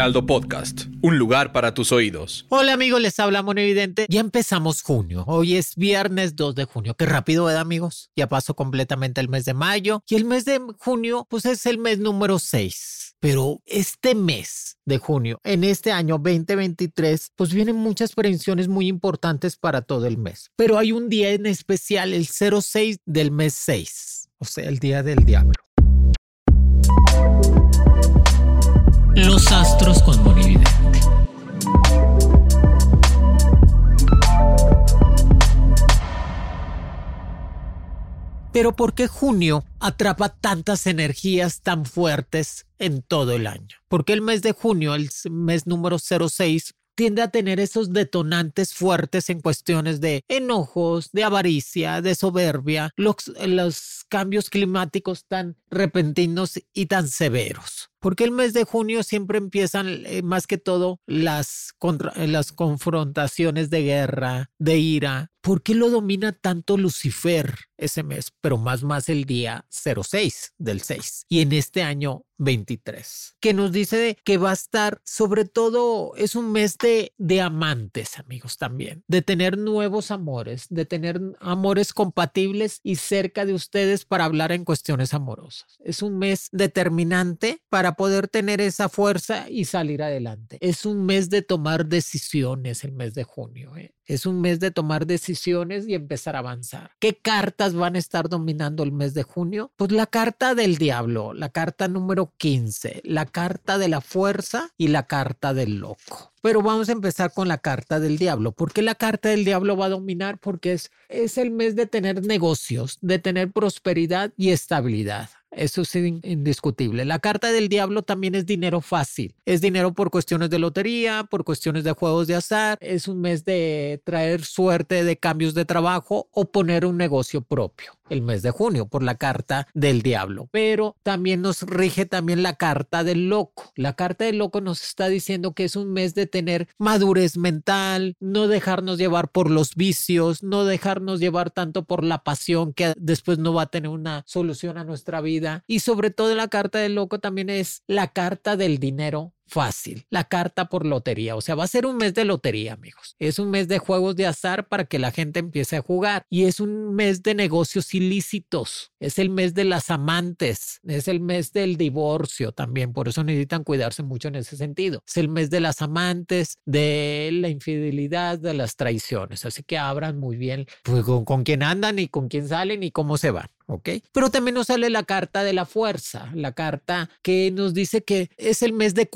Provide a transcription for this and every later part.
Heraldo Podcast, un lugar para tus oídos. Hola amigos, les habla Evidente. Ya empezamos junio. Hoy es viernes 2 de junio. Qué rápido, ¿verdad amigos? Ya pasó completamente el mes de mayo. Y el mes de junio, pues es el mes número 6. Pero este mes de junio, en este año 2023, pues vienen muchas prevenciones muy importantes para todo el mes. Pero hay un día en especial, el 06 del mes 6, o sea, el día del diablo. Los astros con Monividente. Pero ¿por qué junio atrapa tantas energías tan fuertes en todo el año? Porque el mes de junio, el mes número 06, tiende a tener esos detonantes fuertes en cuestiones de enojos, de avaricia, de soberbia, los, los cambios climáticos tan repentinos y tan severos. Porque el mes de junio siempre empiezan eh, más que todo las, contra, las confrontaciones de guerra, de ira. ¿Por qué lo domina tanto Lucifer ese mes? Pero más más el día 06 del 6 y en este año 23, que nos dice que va a estar, sobre todo, es un mes de, de amantes, amigos, también, de tener nuevos amores, de tener amores compatibles y cerca de ustedes para hablar en cuestiones amorosas. Es un mes determinante para poder tener esa fuerza y salir adelante. Es un mes de tomar decisiones, el mes de junio. ¿eh? Es un mes de tomar decisiones y empezar a avanzar. ¿Qué cartas van a estar dominando el mes de junio? Pues la carta del diablo, la carta número 15, la carta de la fuerza y la carta del loco. Pero vamos a empezar con la carta del diablo. ¿Por qué la carta del diablo va a dominar? Porque es, es el mes de tener negocios, de tener prosperidad y estabilidad. Eso es indiscutible. La carta del diablo también es dinero fácil. Es dinero por cuestiones de lotería, por cuestiones de juegos de azar. Es un mes de traer suerte de cambios de trabajo o poner un negocio propio el mes de junio por la carta del diablo. Pero también nos rige también la carta del loco. La carta del loco nos está diciendo que es un mes de tener madurez mental, no dejarnos llevar por los vicios, no dejarnos llevar tanto por la pasión que después no va a tener una solución a nuestra vida. Y sobre todo la carta del loco también es la carta del dinero fácil. La carta por lotería. O sea, va a ser un mes de lotería, amigos. Es un mes de juegos de azar para que la gente empiece a jugar. Y es un mes de negocios ilícitos. Es el mes de las amantes. Es el mes del divorcio también. Por eso necesitan cuidarse mucho en ese sentido. Es el mes de las amantes, de la infidelidad, de las traiciones. Así que abran muy bien pues, con, con quién andan y con quién salen y cómo se van. ¿ok? Pero también nos sale la carta de la fuerza, la carta que nos dice que es el mes de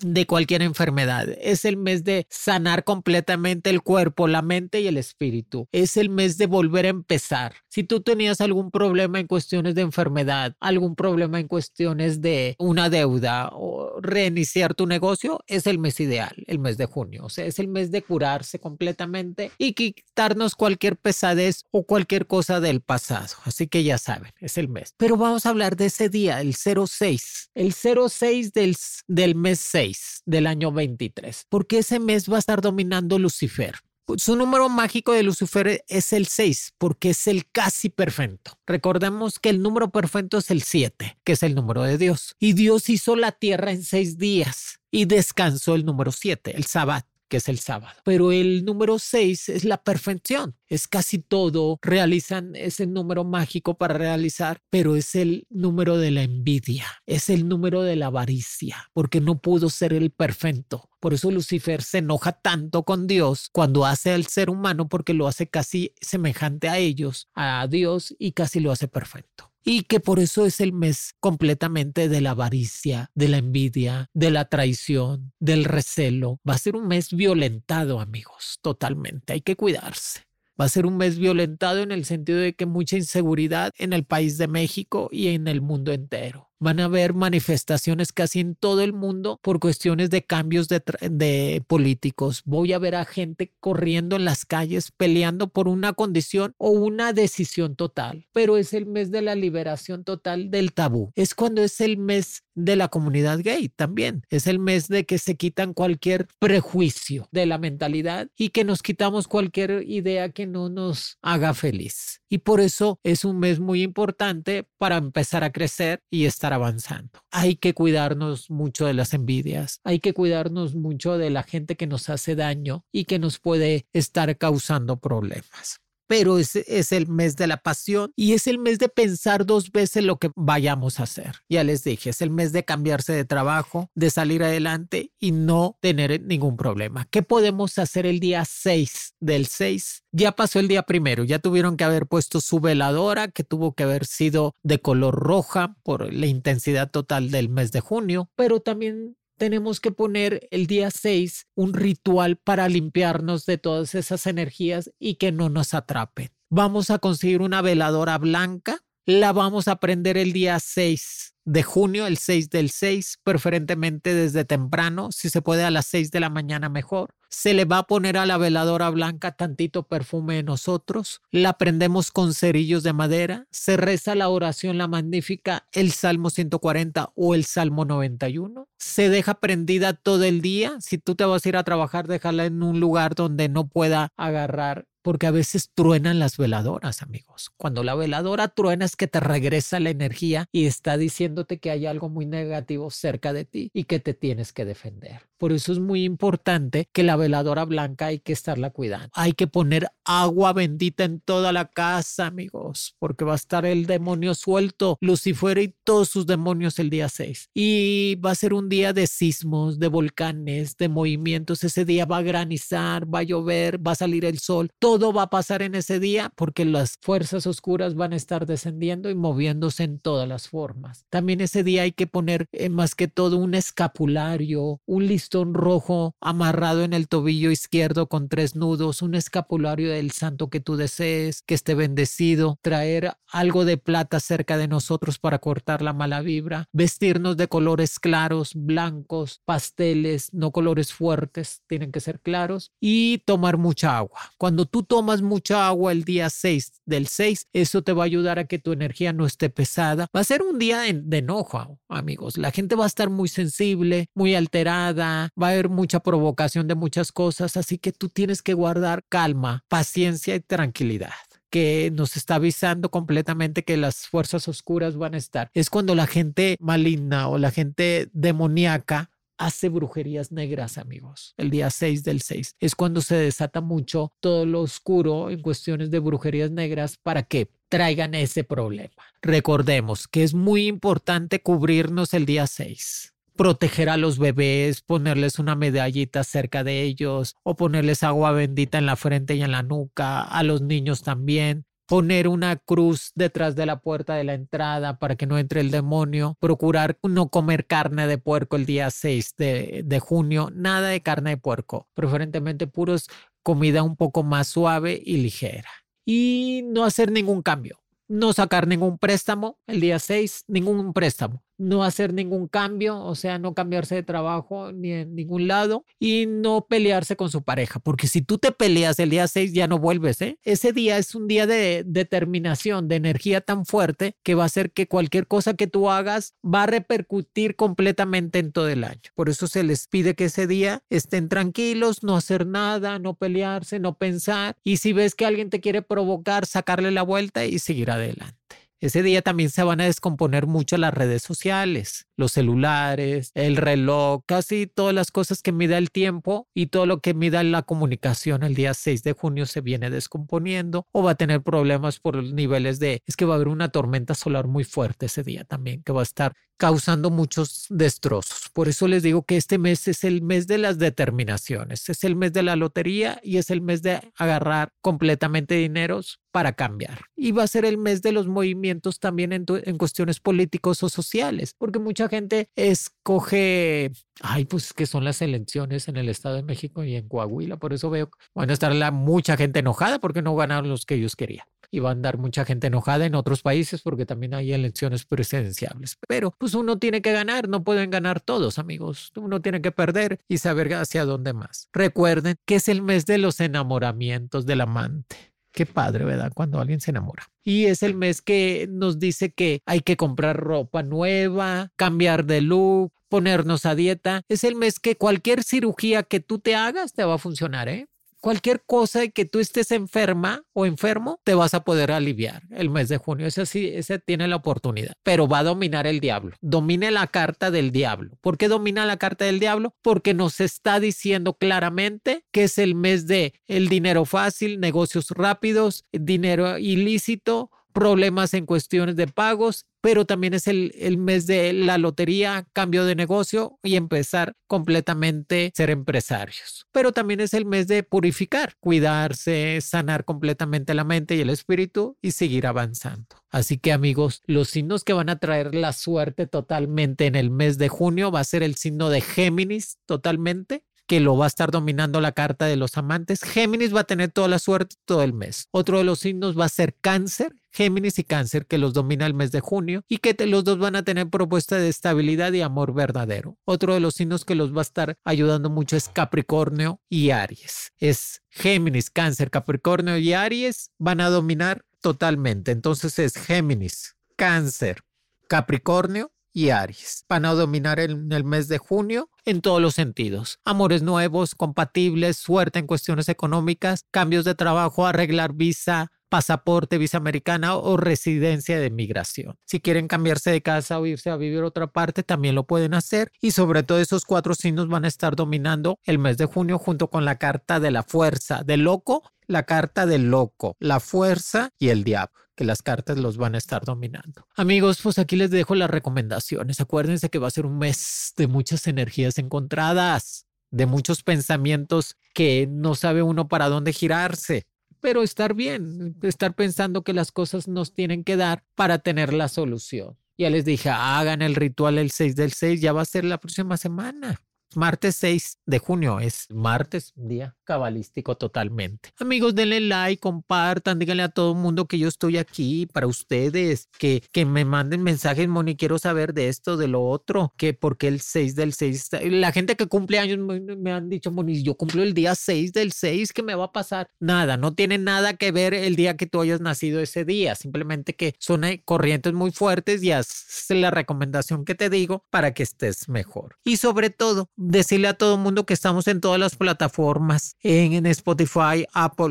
de cualquier enfermedad. Es el mes de sanar completamente el cuerpo, la mente y el espíritu. Es el mes de volver a empezar. Si tú tenías algún problema en cuestiones de enfermedad, algún problema en cuestiones de una deuda o reiniciar tu negocio, es el mes ideal, el mes de junio. O sea, es el mes de curarse completamente y quitarnos cualquier pesadez o cualquier cosa del pasado. Así que ya saben, es el mes. Pero vamos a hablar de ese día, el 06. El 06 del, del mes 6 del año 23. Porque ese mes va a estar dominando Lucifer. Su número mágico de Lucifer es el 6, porque es el casi perfecto. Recordemos que el número perfecto es el 7, que es el número de Dios. Y Dios hizo la tierra en seis días y descansó el número 7, el sábado que es el sábado. Pero el número 6 es la perfección. Es casi todo. Realizan ese número mágico para realizar, pero es el número de la envidia. Es el número de la avaricia, porque no pudo ser el perfecto. Por eso Lucifer se enoja tanto con Dios cuando hace al ser humano, porque lo hace casi semejante a ellos, a Dios, y casi lo hace perfecto y que por eso es el mes completamente de la avaricia, de la envidia, de la traición, del recelo. Va a ser un mes violentado, amigos, totalmente. Hay que cuidarse. Va a ser un mes violentado en el sentido de que mucha inseguridad en el país de México y en el mundo entero van a haber manifestaciones casi en todo el mundo por cuestiones de cambios de, políticos. Voy a ver a gente corriendo en las calles peleando por una condición o una decisión total. Pero es el mes de la liberación total del tabú. Es cuando es el mes de la comunidad gay también. Es el mes de que se quitan cualquier prejuicio de la mentalidad y que nos quitamos cualquier idea que no nos haga feliz. Y por eso es un mes muy importante para empezar a crecer y estar avanzando. Hay que cuidarnos mucho de las envidias, hay que cuidarnos mucho de la gente que nos hace daño y que nos puede estar causando problemas pero es, es, el mes de la pasión y es el mes de pensar dos veces lo que vayamos a hacer. Ya les dije, es el mes de cambiarse de trabajo, de salir adelante y no tener ningún problema. ¿Qué podemos hacer el día 6 del 6? Ya pasó el día primero, ya tuvieron que haber puesto su veladora que tuvo que haber sido de color roja por la intensidad total del mes de junio, pero también tenemos que poner el día 6 un ritual para limpiarnos de todas esas energías y que no nos atrapen. Vamos a conseguir una veladora blanca, la vamos a prender el día 6 de junio, el 6 del 6, preferentemente desde temprano, si se puede a las 6 de la mañana mejor. Se le va a poner a la veladora blanca tantito perfume de nosotros, la prendemos con cerillos de madera, se reza la oración la magnífica, el Salmo 140 o el Salmo 91, se deja prendida todo el día, si tú te vas a ir a trabajar, déjala en un lugar donde no pueda agarrar porque a veces truenan las veladoras, amigos. Cuando la veladora truena es que te regresa la energía y está diciéndote que hay algo muy negativo cerca de ti y que te tienes que defender. Por eso es muy importante que la veladora blanca hay que estarla cuidando. Hay que poner agua bendita en toda la casa, amigos, porque va a estar el demonio suelto, Lucifer y todos sus demonios el día 6. Y va a ser un día de sismos, de volcanes, de movimientos. Ese día va a granizar, va a llover, va a salir el sol todo va a pasar en ese día porque las fuerzas oscuras van a estar descendiendo y moviéndose en todas las formas. También ese día hay que poner eh, más que todo un escapulario, un listón rojo amarrado en el tobillo izquierdo con tres nudos, un escapulario del santo que tú desees, que esté bendecido, traer algo de plata cerca de nosotros para cortar la mala vibra, vestirnos de colores claros, blancos, pasteles, no colores fuertes, tienen que ser claros y tomar mucha agua. Cuando tú tomas mucha agua el día 6 del 6, eso te va a ayudar a que tu energía no esté pesada. Va a ser un día de enojo, amigos. La gente va a estar muy sensible, muy alterada, va a haber mucha provocación de muchas cosas, así que tú tienes que guardar calma, paciencia y tranquilidad que nos está avisando completamente que las fuerzas oscuras van a estar. Es cuando la gente maligna o la gente demoníaca hace brujerías negras, amigos. El día 6 del 6 es cuando se desata mucho todo lo oscuro en cuestiones de brujerías negras para que traigan ese problema. Recordemos que es muy importante cubrirnos el día 6 proteger a los bebés, ponerles una medallita cerca de ellos o ponerles agua bendita en la frente y en la nuca, a los niños también poner una cruz detrás de la puerta de la entrada para que no entre el demonio, procurar no comer carne de puerco el día 6 de, de junio, nada de carne de puerco, preferentemente puros comida un poco más suave y ligera. Y no hacer ningún cambio no sacar ningún préstamo el día 6, ningún préstamo no hacer ningún cambio, o sea, no cambiarse de trabajo ni en ningún lado y no pelearse con su pareja, porque si tú te peleas el día 6 ya no vuelves, ¿eh? Ese día es un día de determinación, de energía tan fuerte que va a hacer que cualquier cosa que tú hagas va a repercutir completamente en todo el año. Por eso se les pide que ese día estén tranquilos, no hacer nada, no pelearse, no pensar y si ves que alguien te quiere provocar, sacarle la vuelta y seguir adelante. Ese día también se van a descomponer mucho las redes sociales, los celulares, el reloj, casi todas las cosas que mida el tiempo y todo lo que mida la comunicación el día 6 de junio se viene descomponiendo o va a tener problemas por los niveles de, es que va a haber una tormenta solar muy fuerte ese día también, que va a estar causando muchos destrozos. Por eso les digo que este mes es el mes de las determinaciones, es el mes de la lotería y es el mes de agarrar completamente dineros para cambiar. Y va a ser el mes de los movimientos también en, en cuestiones políticos o sociales, porque mucha gente escoge, ay, pues que son las elecciones en el Estado de México y en Coahuila, por eso veo, van a estar la, mucha gente enojada porque no ganaron los que ellos querían y va a andar mucha gente enojada en otros países porque también hay elecciones presidenciales. Pero pues uno tiene que ganar, no pueden ganar todos, amigos. Uno tiene que perder y saber hacia dónde más. Recuerden que es el mes de los enamoramientos del amante. Qué padre, ¿verdad? Cuando alguien se enamora. Y es el mes que nos dice que hay que comprar ropa nueva, cambiar de look, ponernos a dieta. Es el mes que cualquier cirugía que tú te hagas te va a funcionar, ¿eh? Cualquier cosa que tú estés enferma o enfermo, te vas a poder aliviar el mes de junio. Ese sí, ese tiene la oportunidad, pero va a dominar el diablo. Domine la carta del diablo. ¿Por qué domina la carta del diablo? Porque nos está diciendo claramente que es el mes de el dinero fácil, negocios rápidos, dinero ilícito, problemas en cuestiones de pagos, pero también es el, el, mes de la lotería, cambio de negocio y empezar completamente ser empresarios. Pero también es el mes de purificar, cuidarse, sanar completamente la mente y el espíritu y seguir avanzando. Así que amigos, los signos que van a traer la suerte totalmente en el mes de junio va a ser el signo de Géminis totalmente, que lo va a estar dominando la carta de los amantes. Géminis va a tener toda la suerte todo el mes. Otro de los signos va a ser cáncer. Géminis y Cáncer que los domina el mes de junio y que los dos van a tener propuesta de estabilidad y amor verdadero. Otro de los signos que los va a estar ayudando mucho es Capricornio y Aries. Es Géminis, Cáncer, Capricornio y Aries van a dominar totalmente. Entonces es Géminis, Cáncer, Capricornio y Aries. Van a dominar en el mes de junio en todos los sentidos. Amores nuevos, compatibles, suerte en cuestiones económicas, cambios de trabajo, arreglar visa, pasaporte, visa americana o residencia de migración. Si quieren cambiarse de casa o irse a vivir a otra parte, también lo pueden hacer. Y sobre todo esos cuatro signos van a estar dominando el mes de junio junto con la carta de la fuerza, del loco, la carta del loco, la fuerza y el diablo que las cartas los van a estar dominando. Amigos, pues aquí les dejo las recomendaciones. Acuérdense que va a ser un mes de muchas energías encontradas, de muchos pensamientos que no sabe uno para dónde girarse pero estar bien, estar pensando que las cosas nos tienen que dar para tener la solución. Ya les dije, hagan el ritual el 6 del 6, ya va a ser la próxima semana. Martes 6 de junio es martes, día cabalístico totalmente. Amigos, denle like, compartan, díganle a todo el mundo que yo estoy aquí para ustedes, que, que me manden mensajes, Moni, quiero saber de esto, de lo otro, que porque el 6 del 6, la gente que cumple años me, han dicho, Moni, yo cumplo el día 6 del 6, ¿qué me va a pasar? Nada, no tiene nada que ver el día que tú hayas nacido ese día, simplemente que son eh, corrientes muy fuertes y es la recomendación que te digo para que estés mejor. Y sobre todo, decirle a todo el mundo que estamos en todas las plataformas, en Spotify, Apple.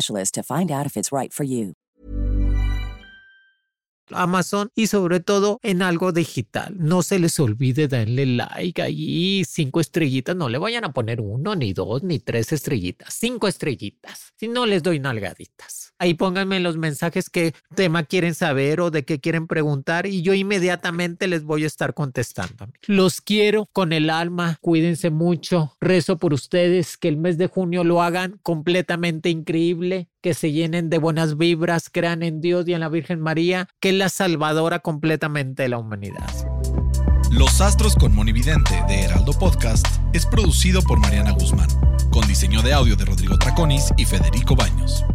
to find out if it's right for you. Amazon y sobre todo en algo digital. No se les olvide darle like ahí, cinco estrellitas. No le vayan a poner uno, ni dos, ni tres estrellitas. Cinco estrellitas. Si no les doy nalgaditas. Ahí pónganme los mensajes qué tema quieren saber o de qué quieren preguntar y yo inmediatamente les voy a estar contestando. Los quiero con el alma. Cuídense mucho. Rezo por ustedes que el mes de junio lo hagan completamente increíble que se llenen de buenas vibras, crean en Dios y en la Virgen María, que es la salvadora completamente de la humanidad. Los Astros con Monividente de Heraldo Podcast es producido por Mariana Guzmán, con diseño de audio de Rodrigo Traconis y Federico Baños.